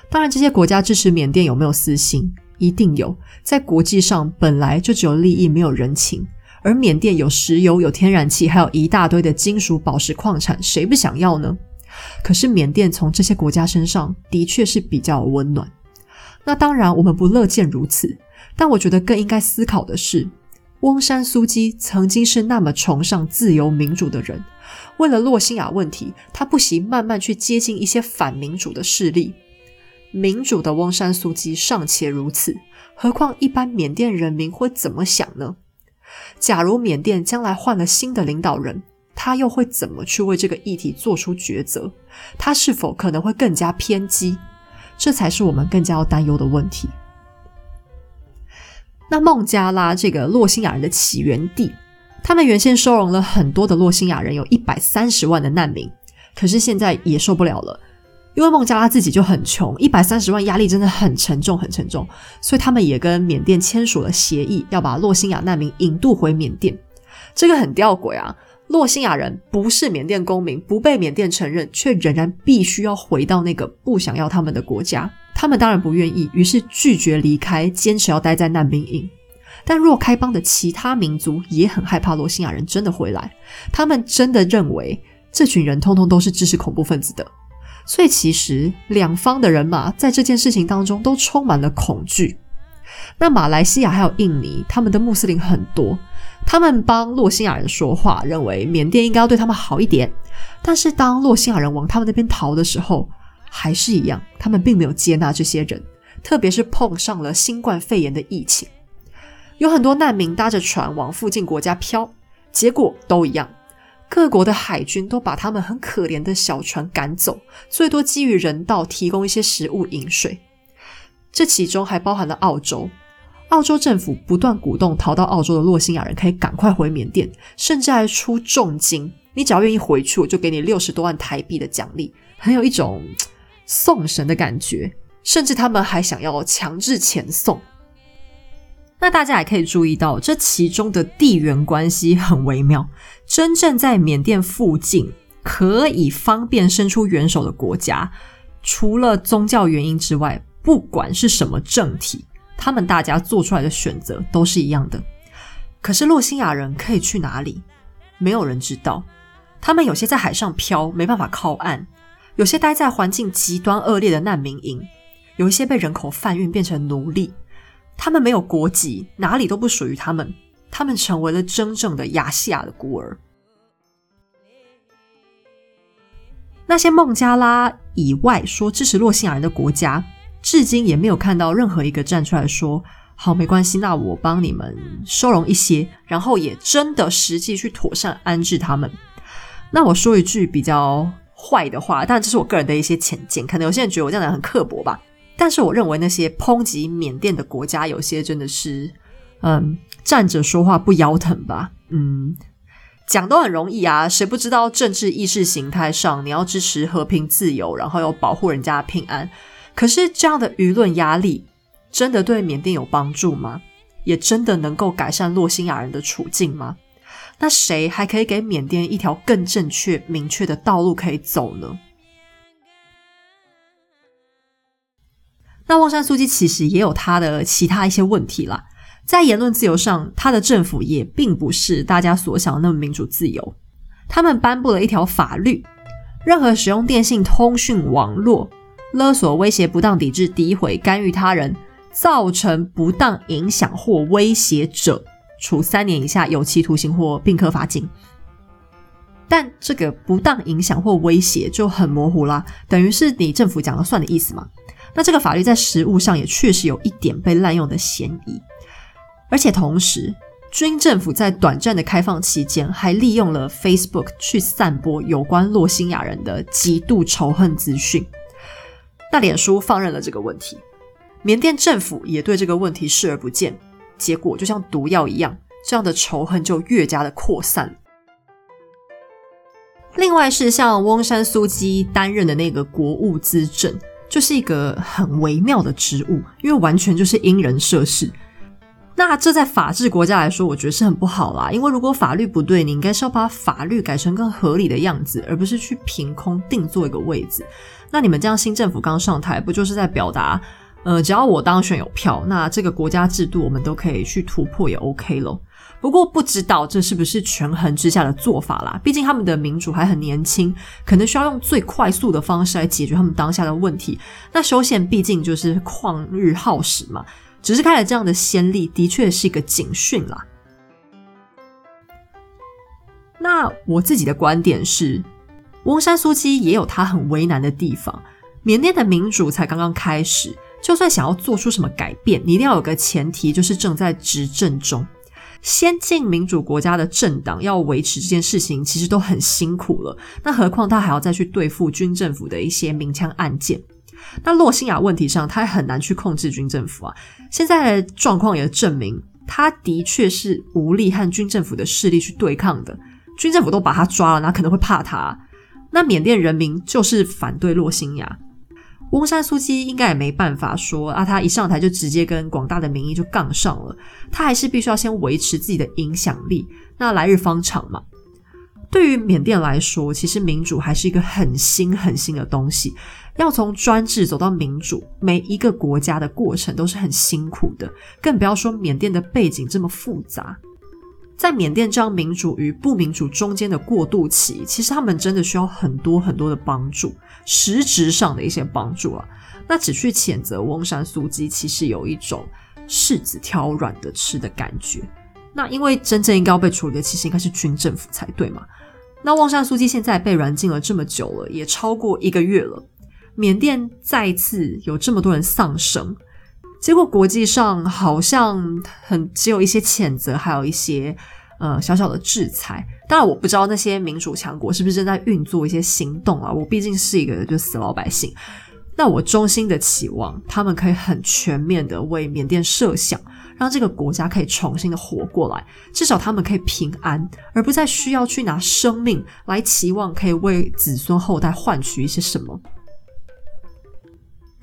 当然，这些国家支持缅甸有没有私心？一定有。在国际上本来就只有利益，没有人情。而缅甸有石油、有天然气，还有一大堆的金属宝石矿产，谁不想要呢？可是缅甸从这些国家身上的确是比较温暖。那当然，我们不乐见如此。但我觉得更应该思考的是，翁山苏姬曾经是那么崇尚自由民主的人，为了洛辛亚问题，他不惜慢慢去接近一些反民主的势力。民主的翁山苏姬尚且如此，何况一般缅甸人民会怎么想呢？假如缅甸将来换了新的领导人，他又会怎么去为这个议题做出抉择？他是否可能会更加偏激？这才是我们更加要担忧的问题。那孟加拉这个洛辛亚人的起源地，他们原先收容了很多的洛辛亚人，有一百三十万的难民，可是现在也受不了了。因为孟加拉自己就很穷，一百三十万压力真的很沉重，很沉重，所以他们也跟缅甸签署了协议，要把洛辛亚难民引渡回缅甸。这个很吊诡啊！洛辛亚人不是缅甸公民，不被缅甸承认，却仍然必须要回到那个不想要他们的国家。他们当然不愿意，于是拒绝离开，坚持要待在难民营。但若开邦的其他民族也很害怕洛辛亚人真的回来，他们真的认为这群人通通都是支持恐怖分子的。所以，其实两方的人马在这件事情当中都充满了恐惧。那马来西亚还有印尼，他们的穆斯林很多，他们帮洛辛亚人说话，认为缅甸应该要对他们好一点。但是，当洛辛亚人往他们那边逃的时候，还是一样，他们并没有接纳这些人，特别是碰上了新冠肺炎的疫情，有很多难民搭着船往附近国家飘，结果都一样。各国的海军都把他们很可怜的小船赶走，最多基于人道提供一些食物饮水。这其中还包含了澳洲，澳洲政府不断鼓动逃到澳洲的洛辛亚人可以赶快回缅甸，甚至还出重金，你只要愿意回去，我就给你六十多万台币的奖励，很有一种送神的感觉。甚至他们还想要强制遣送。那大家也可以注意到，这其中的地缘关系很微妙。真正在缅甸附近可以方便伸出援手的国家，除了宗教原因之外，不管是什么政体，他们大家做出来的选择都是一样的。可是洛辛亚人可以去哪里？没有人知道。他们有些在海上漂，没办法靠岸；有些待在环境极端恶劣的难民营；有一些被人口贩运变成奴隶。他们没有国籍，哪里都不属于他们。他们成为了真正的亚细亚的孤儿。那些孟加拉以外说支持洛辛亚人的国家，至今也没有看到任何一个站出来说：“好，没关系，那我帮你们收容一些，然后也真的实际去妥善安置他们。”那我说一句比较坏的话，但这是我个人的一些浅见，可能有些人觉得我这样讲很刻薄吧。但是我认为那些抨击缅甸的国家，有些真的是，嗯，站着说话不腰疼吧？嗯，讲都很容易啊，谁不知道政治意识形态上你要支持和平自由，然后要保护人家平安？可是这样的舆论压力，真的对缅甸有帮助吗？也真的能够改善洛辛亚人的处境吗？那谁还可以给缅甸一条更正确、明确的道路可以走呢？那旺山苏基其实也有他的其他一些问题啦，在言论自由上，他的政府也并不是大家所想的那么民主自由。他们颁布了一条法律，任何使用电信通讯网络勒索、威胁、不当抵制、诋毁、干预他人，造成不当影响或威胁者，处三年以下有期徒刑或并科罚金。但这个不当影响或威胁就很模糊啦，等于是你政府讲了算的意思嘛？那这个法律在实务上也确实有一点被滥用的嫌疑，而且同时，军政府在短暂的开放期间，还利用了 Facebook 去散播有关洛辛亚人的极度仇恨资讯。那脸书放任了这个问题，缅甸政府也对这个问题视而不见，结果就像毒药一样，这样的仇恨就越加的扩散。另外是像翁山苏基担任的那个国务资政。就是一个很微妙的职务，因为完全就是因人设事。那这在法治国家来说，我觉得是很不好啦。因为如果法律不对，你应该是要把法律改成更合理的样子，而不是去凭空定做一个位置。那你们这样新政府刚上台，不就是在表达，呃，只要我当选有票，那这个国家制度我们都可以去突破，也 OK 咯。不过不知道这是不是权衡之下的做法啦？毕竟他们的民主还很年轻，可能需要用最快速的方式来解决他们当下的问题。那修宪毕竟就是旷日耗时嘛，只是开了这样的先例，的确是一个警讯啦。那我自己的观点是，翁山苏姬也有他很为难的地方。缅甸的民主才刚刚开始，就算想要做出什么改变，你一定要有个前提，就是正在执政中。先进民主国家的政党要维持这件事情，其实都很辛苦了。那何况他还要再去对付军政府的一些明枪案件。那洛辛亚问题上，他很难去控制军政府啊。现在的状况也证明，他的确是无力和军政府的势力去对抗的。军政府都把他抓了，哪可能会怕他？那缅甸人民就是反对洛辛亚。翁山苏姬应该也没办法说啊，他一上台就直接跟广大的民意就杠上了，他还是必须要先维持自己的影响力。那来日方长嘛。对于缅甸来说，其实民主还是一个很新很新的东西，要从专制走到民主，每一个国家的过程都是很辛苦的，更不要说缅甸的背景这么复杂。在缅甸这样民主与不民主中间的过渡期，其实他们真的需要很多很多的帮助，实质上的一些帮助啊。那只去谴责翁山苏姬，其实有一种柿子挑软的吃的感觉。那因为真正应该要被处理的，其实应该是军政府才对嘛。那翁山苏姬现在被软禁了这么久了，也超过一个月了，缅甸再次有这么多人丧生。结果国际上好像很只有一些谴责，还有一些呃小小的制裁。当然我不知道那些民主强国是不是正在运作一些行动啊。我毕竟是一个就死老百姓，那我衷心的期望他们可以很全面的为缅甸设想，让这个国家可以重新的活过来，至少他们可以平安，而不再需要去拿生命来期望可以为子孙后代换取一些什么。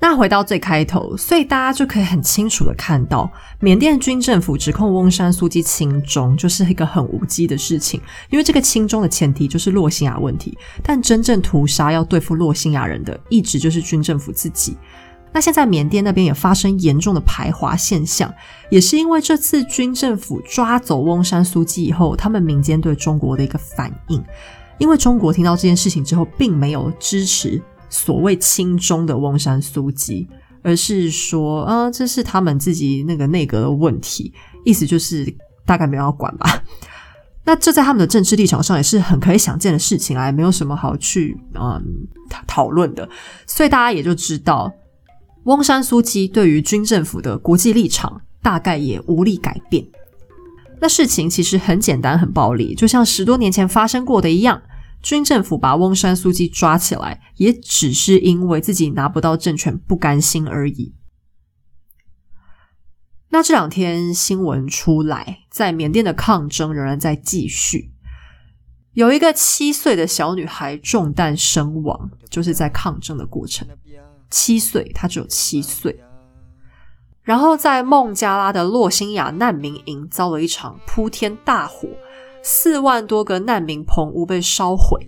那回到最开头，所以大家就可以很清楚的看到，缅甸军政府指控翁山苏姬亲中，就是一个很无稽的事情。因为这个亲中的前提就是洛辛亚问题，但真正屠杀要对付洛辛亚人的，一直就是军政府自己。那现在缅甸那边也发生严重的排华现象，也是因为这次军政府抓走翁山苏姬以后，他们民间对中国的一个反应。因为中国听到这件事情之后，并没有支持。所谓亲中的翁山苏姬，而是说啊，这是他们自己那个内阁的问题，意思就是大概没有要管吧。那这在他们的政治立场上也是很可以想见的事情啊，没有什么好去嗯讨论的。所以大家也就知道，翁山苏姬对于军政府的国际立场大概也无力改变。那事情其实很简单，很暴力，就像十多年前发生过的一样。军政府把翁山苏姬抓起来，也只是因为自己拿不到政权不甘心而已。那这两天新闻出来，在缅甸的抗争仍然在继续，有一个七岁的小女孩中弹身亡，就是在抗争的过程。七岁，她只有七岁。然后在孟加拉的洛辛亚难民营遭了一场铺天大火。四万多个难民棚屋被烧毁，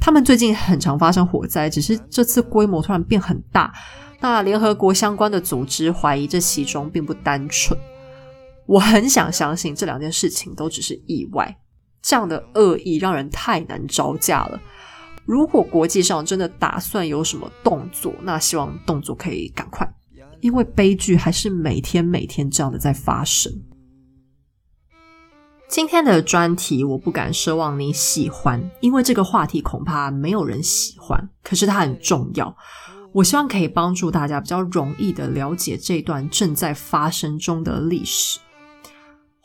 他们最近很常发生火灾，只是这次规模突然变很大。那联合国相关的组织怀疑这其中并不单纯。我很想相信这两件事情都只是意外，这样的恶意让人太难招架了。如果国际上真的打算有什么动作，那希望动作可以赶快，因为悲剧还是每天每天这样的在发生。今天的专题我不敢奢望你喜欢，因为这个话题恐怕没有人喜欢。可是它很重要，我希望可以帮助大家比较容易的了解这段正在发生中的历史。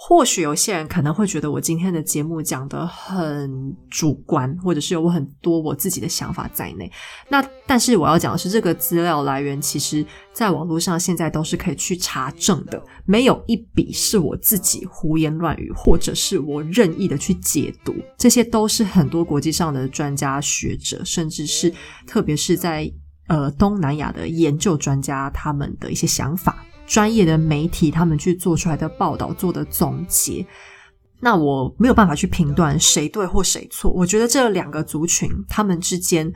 或许有些人可能会觉得我今天的节目讲的很主观，或者是有我很多我自己的想法在内。那但是我要讲的是，这个资料来源其实在网络上现在都是可以去查证的，没有一笔是我自己胡言乱语，或者是我任意的去解读。这些都是很多国际上的专家学者，甚至是特别是在呃东南亚的研究专家他们的一些想法。专业的媒体他们去做出来的报道做的总结，那我没有办法去评断谁对或谁错。我觉得这两个族群他们之间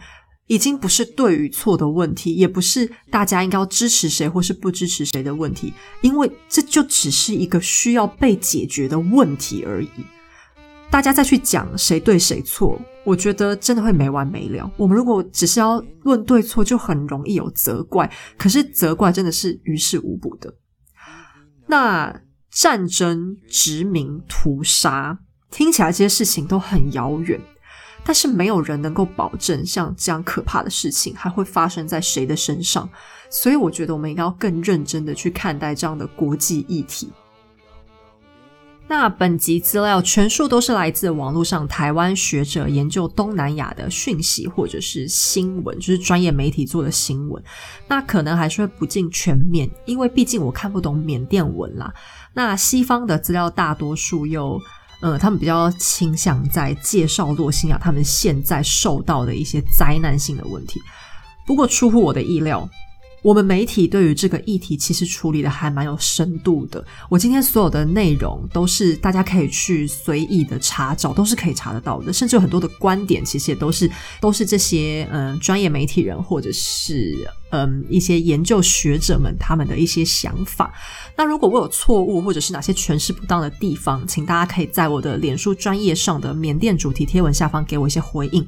已经不是对与错的问题，也不是大家应该要支持谁或是不支持谁的问题，因为这就只是一个需要被解决的问题而已。大家再去讲谁对谁错，我觉得真的会没完没了。我们如果只是要论对错，就很容易有责怪。可是责怪真的是于事无补的。那战争、殖民、屠杀，听起来这些事情都很遥远，但是没有人能够保证像这样可怕的事情还会发生在谁的身上。所以我觉得我们应该要更认真的去看待这样的国际议题。那本集资料全数都是来自网络上台湾学者研究东南亚的讯息或者是新闻，就是专业媒体做的新闻。那可能还是会不尽全面，因为毕竟我看不懂缅甸文啦。那西方的资料大多数又，呃，他们比较倾向在介绍洛辛亚他们现在受到的一些灾难性的问题。不过出乎我的意料。我们媒体对于这个议题其实处理的还蛮有深度的。我今天所有的内容都是大家可以去随意的查找，都是可以查得到的。甚至有很多的观点，其实也都是 都是这些嗯专业媒体人或者是嗯一些研究学者们他们的一些想法。那如果我有错误或者是哪些诠释不当的地方，请大家可以在我的脸书专业上的缅甸主题贴文下方给我一些回应。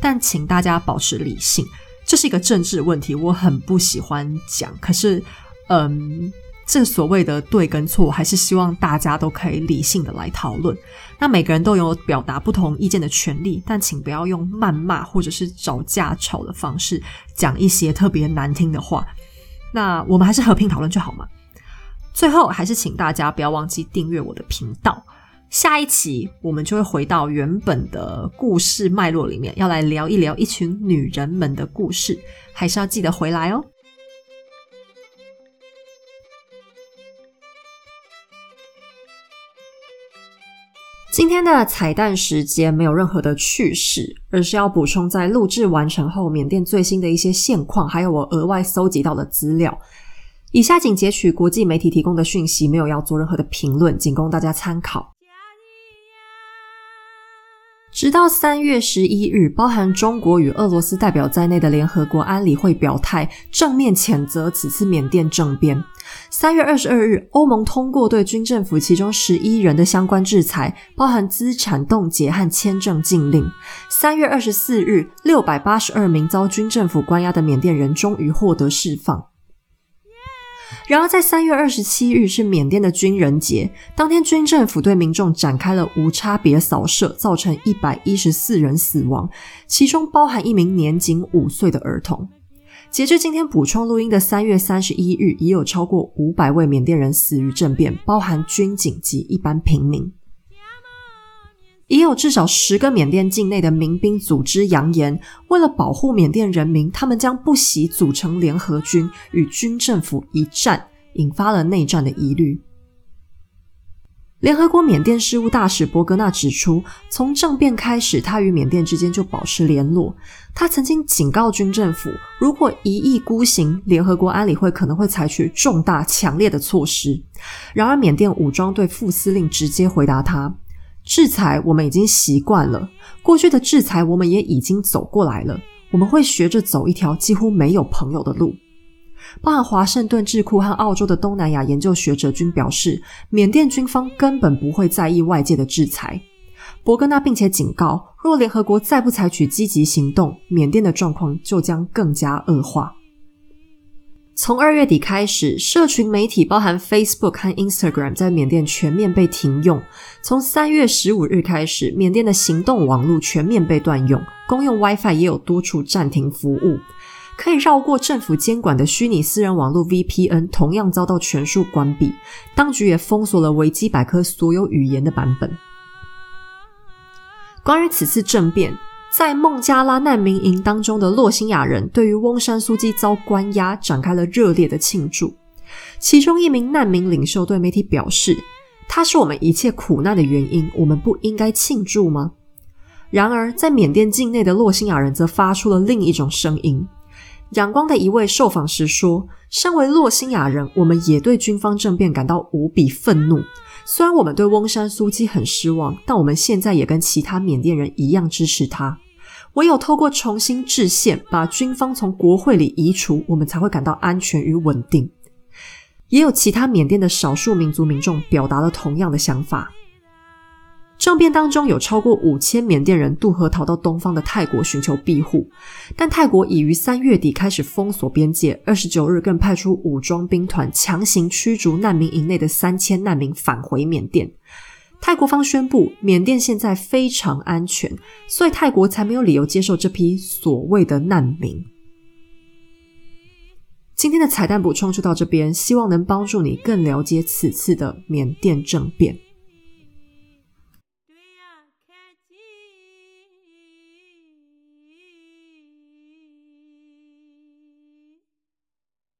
但请大家保持理性。这是一个政治问题，我很不喜欢讲。可是，嗯，这所谓的对跟错，还是希望大家都可以理性的来讨论。那每个人都有表达不同意见的权利，但请不要用谩骂或者是找架吵的方式讲一些特别难听的话。那我们还是和平讨论就好嘛。最后，还是请大家不要忘记订阅我的频道。下一期我们就会回到原本的故事脉络里面，要来聊一聊一群女人们的故事，还是要记得回来哦。今天的彩蛋时间没有任何的趣事，而是要补充在录制完成后缅甸最新的一些现况，还有我额外搜集到的资料。以下仅截取国际媒体提供的讯息，没有要做任何的评论，仅供大家参考。直到三月十一日，包含中国与俄罗斯代表在内的联合国安理会表态，正面谴责此次缅甸政变。三月二十二日，欧盟通过对军政府其中十一人的相关制裁，包含资产冻结和签证禁令。三月二十四日，六百八十二名遭军政府关押的缅甸人终于获得释放。然而，在三月二十七日是缅甸的军人节，当天军政府对民众展开了无差别扫射，造成一百一十四人死亡，其中包含一名年仅五岁的儿童。截至今天补充录音的三月三十一日，已有超过五百位缅甸人死于政变，包含军警及一般平民。已有至少十个缅甸境内的民兵组织扬言，为了保护缅甸人民，他们将不惜组成联合军与军政府一战，引发了内战的疑虑。联合国缅甸事务大使博格纳指出，从政变开始，他与缅甸之间就保持联络。他曾经警告军政府，如果一意孤行，联合国安理会可能会采取重大强烈的措施。然而，缅甸武装队副司令直接回答他。制裁我们已经习惯了，过去的制裁我们也已经走过来了。我们会学着走一条几乎没有朋友的路。包含华盛顿智库和澳洲的东南亚研究学者均表示，缅甸军方根本不会在意外界的制裁。博格纳并且警告，若联合国再不采取积极行动，缅甸的状况就将更加恶化。从二月底开始，社群媒体包含 Facebook 和 Instagram 在缅甸全面被停用。从三月十五日开始，缅甸的行动网络全面被断用，公用 WiFi 也有多处暂停服务。可以绕过政府监管的虚拟私人网络 VPN 同样遭到全数关闭。当局也封锁了维基百科所有语言的版本。关于此次政变。在孟加拉难民营当中的洛辛亚人对于翁山苏基遭关押展开了热烈的庆祝。其中一名难民领袖对媒体表示：“他是我们一切苦难的原因，我们不应该庆祝吗？”然而，在缅甸境内的洛辛亚人则发出了另一种声音。仰光的一位受访时说：“身为洛辛亚人，我们也对军方政变感到无比愤怒。虽然我们对翁山苏姬很失望，但我们现在也跟其他缅甸人一样支持他。”唯有透过重新制宪，把军方从国会里移除，我们才会感到安全与稳定。也有其他缅甸的少数民族民众表达了同样的想法。政变当中有超过五千缅甸人渡河逃到东方的泰国寻求庇护。但泰国已于三月底开始封锁边界二十九日更派出武装兵团强行驱逐难民营内的三千难民返回缅甸。泰国方宣布缅甸现在非常安全所以泰国才没有理由接受这批所谓的难民。今天的彩蛋补充就到这边希望能帮助你更了解此次的缅甸政变。